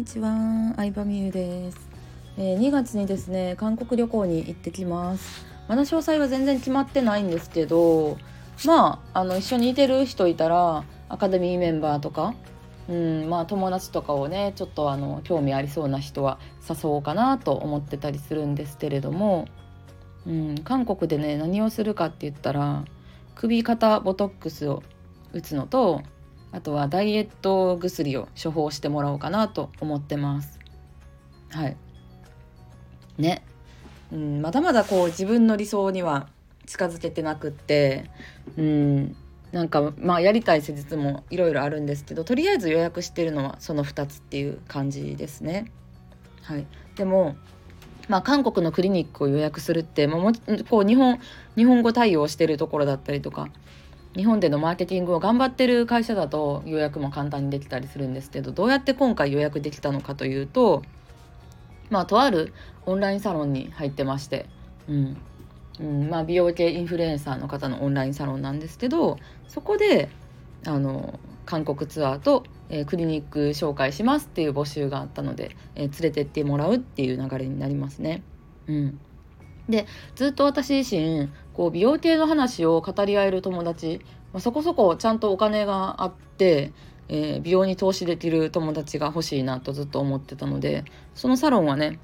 にちは、相葉美優です、えー、2月にですね、韓国旅行に行ってきます。まだ詳細は全然決まってないんですけど、まああの一緒にいてる人いたらアカデミーメンバーとか、うん、まあ友達とかをね、ちょっとあの興味ありそうな人は誘おうかなと思ってたりするんですけれども、うん、韓国でね何をするかって言ったら首肩ボトックスを打つのとあとはダイエット薬を処方してもらおうかなと思ってます。はい。ね。うん、まだまだこう自分の理想には近づけてなくって、うん、なんかまあやりたい施術もいろいろあるんですけど、とりあえず予約してるのはその2つっていう感じですね。はい。でも、まあ、韓国のクリニックを予約するって、まあ、もこう日本日本語対応してるところだったりとか日本でのマーケティングを頑張ってる会社だと予約も簡単にできたりするんですけどどうやって今回予約できたのかというとまあとあるオンラインサロンに入ってまして、うん。うん。まあ、美容系インフルエンサーの方のオンラインサロンなんですけどそこであの韓国ツアーと、えークリニック紹介しますっていう募集があったので、えー連れてってもらうっていう流れになりますね。うん。でずっと私自身こう美容系の話を語り合える友達、まあ、そこそこちゃんとお金があって、えー美容に投資できる友達が欲しいなとずっと思ってたのでそのサロンはね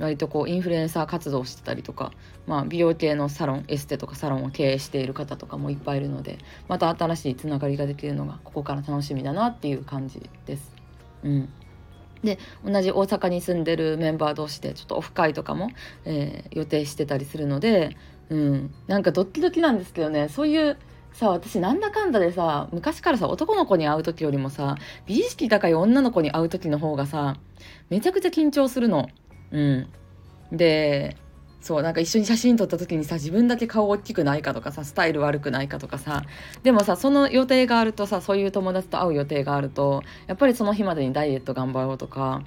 割とこうインフルエンサー活動してたりとか、まあ、美容系のサロンエステとかサロンを経営している方とかもいっぱいいるのでまた新しいつながりができるのがここから楽しみだなっていう感じです。うんで同じ大阪に住んでるメンバー同士でちょっとオフ会とかも、えー予定してたりするので、うん、なんかドッキドキなんですけどね。そういうさ私なんだかんだでさ昔からさ男の子に会う時よりもさ美意識高い女の子に会う時の方がさめちゃくちゃ緊張するの。うん、でそうなんか一緒に写真撮った時にさ自分だけ顔大きくないかとかさスタイル悪くないかとかさでもさその予定があるとさそういう友達と会う予定があるとやっぱりその日までにダイエット頑張ろうとか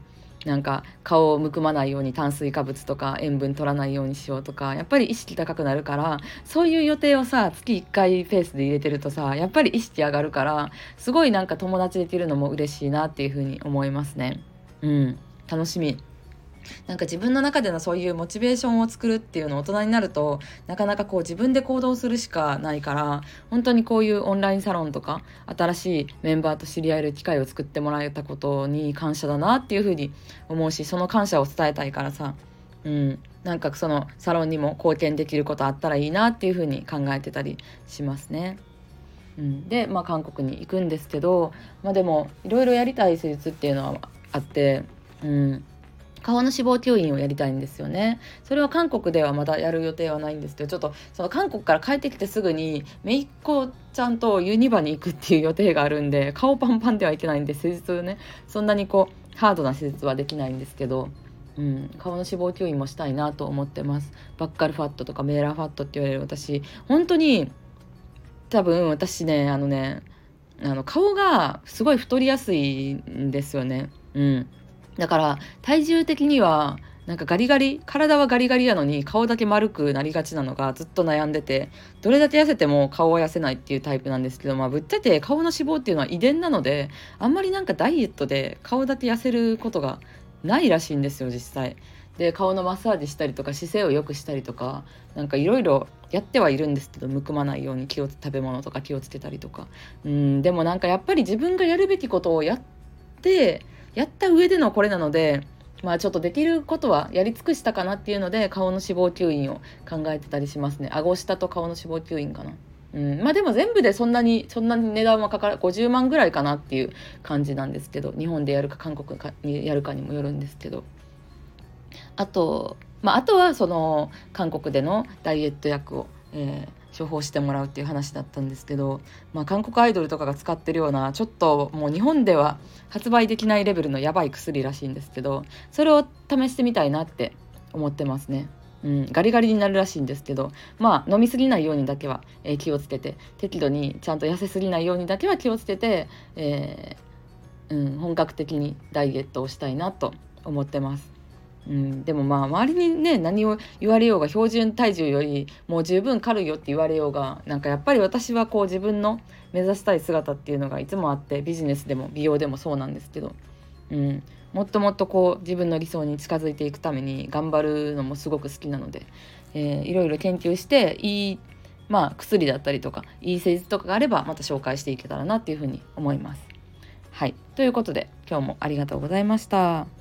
なんか顔をむくまないように炭水化物とか塩分取らないようにしようとかやっぱり意識高くなるからそういう予定をさ月1回ペースで入れてるとさやっぱり意識上がるからすごいなんか友達できるのも嬉しいなっていうふうに思いますね。うん楽しみなんか自分の中でのそういうモチベーションを作るっていうのを大人になるとなかなかこう自分で行動するしかないから本当にこういうオンラインサロンとか新しいメンバーと知り合える機会を作ってもらえたことに感謝だなっていうふうに思うしその感謝を伝えたいからさ。うん。なんかそのサロンにも貢献できることあったらいいなっていうふうに考えてたりしますね。うん、で、まあ、韓国に行くんですけど、まあ、でもいろいろやりたい施術っていうのはあって、うん、顔の脂肪吸引をやりたいんですよね。それは韓国ではまだやる予定はないんですけどちょっとその韓国から帰ってきてすぐに姪っ子ちゃんとユニバに行くっていう予定があるんで顔パンパンではいけないんで施術ね。そんなにこうハードな施術はできないんですけど。うん、顔の脂肪吸引もしたいなと思ってます。バッカルファットとかメーラーファットって言われる私。本当に多分私ねあのねあの顔がすごい太りやすいんですよね。うん。だから体重的にはなんかガリガリ体はガリガリなのに顔だけ丸くなりがちなのがずっと悩んでてどれだけ痩せても顔は痩せないっていうタイプなんですけどまあぶっちゃけ顔の脂肪っていうのは遺伝なのであんまりなんかダイエットで顔だけ痩せることがないらしいんですよ実際。で顔のマッサージしたりとか姿勢を良くしたりとかなんかいろいろやってはいるんですけどむくまないように気を食べ物とか気をつけたりとかうんでもなんかやっぱり自分がやるべきことをやってやった上でのこれなのでまあちょっとできることはやり尽くしたかなっていうので顔の脂肪吸引を考えてたりしますね。顎下と顔の脂肪吸引かな。うん、まあでも全部でそんなにそんなに値段はかから50万ぐらいかなっていう感じなんですけど日本でやるか韓国にやるかにもよるんですけど。あと、まあ、あとはその韓国でのダイエット薬を、えー処方してもらうっていう話だったんですけど、まあ、韓国アイドルとかが使ってるようなちょっともう日本では発売できないレベルのやばい薬らしいんですけどそれを試してみたいなって思ってますね。うん、ガリガリになるらしいんですけどまあ飲み過ぎないようにだけは、えー気をつけて適度にちゃんと痩せすぎないようにだけは気をつけて、えーうん、本格的にダイエットをしたいなと思ってます。うん、でもまあ周りにね何を言われようが標準体重よりもう十分軽いよって言われようがなんかやっぱり私はこう自分の目指したい姿っていうのがいつもあってビジネスでも美容でもそうなんですけど、うん、もっともっとこう自分の理想に近づいていくために頑張るのもすごく好きなので、えー、いろいろ研究していい、まあ、薬だったりとかいい施術とかがあればまた紹介していけたらなっていうふうに思います。はいということで今日もありがとうございました。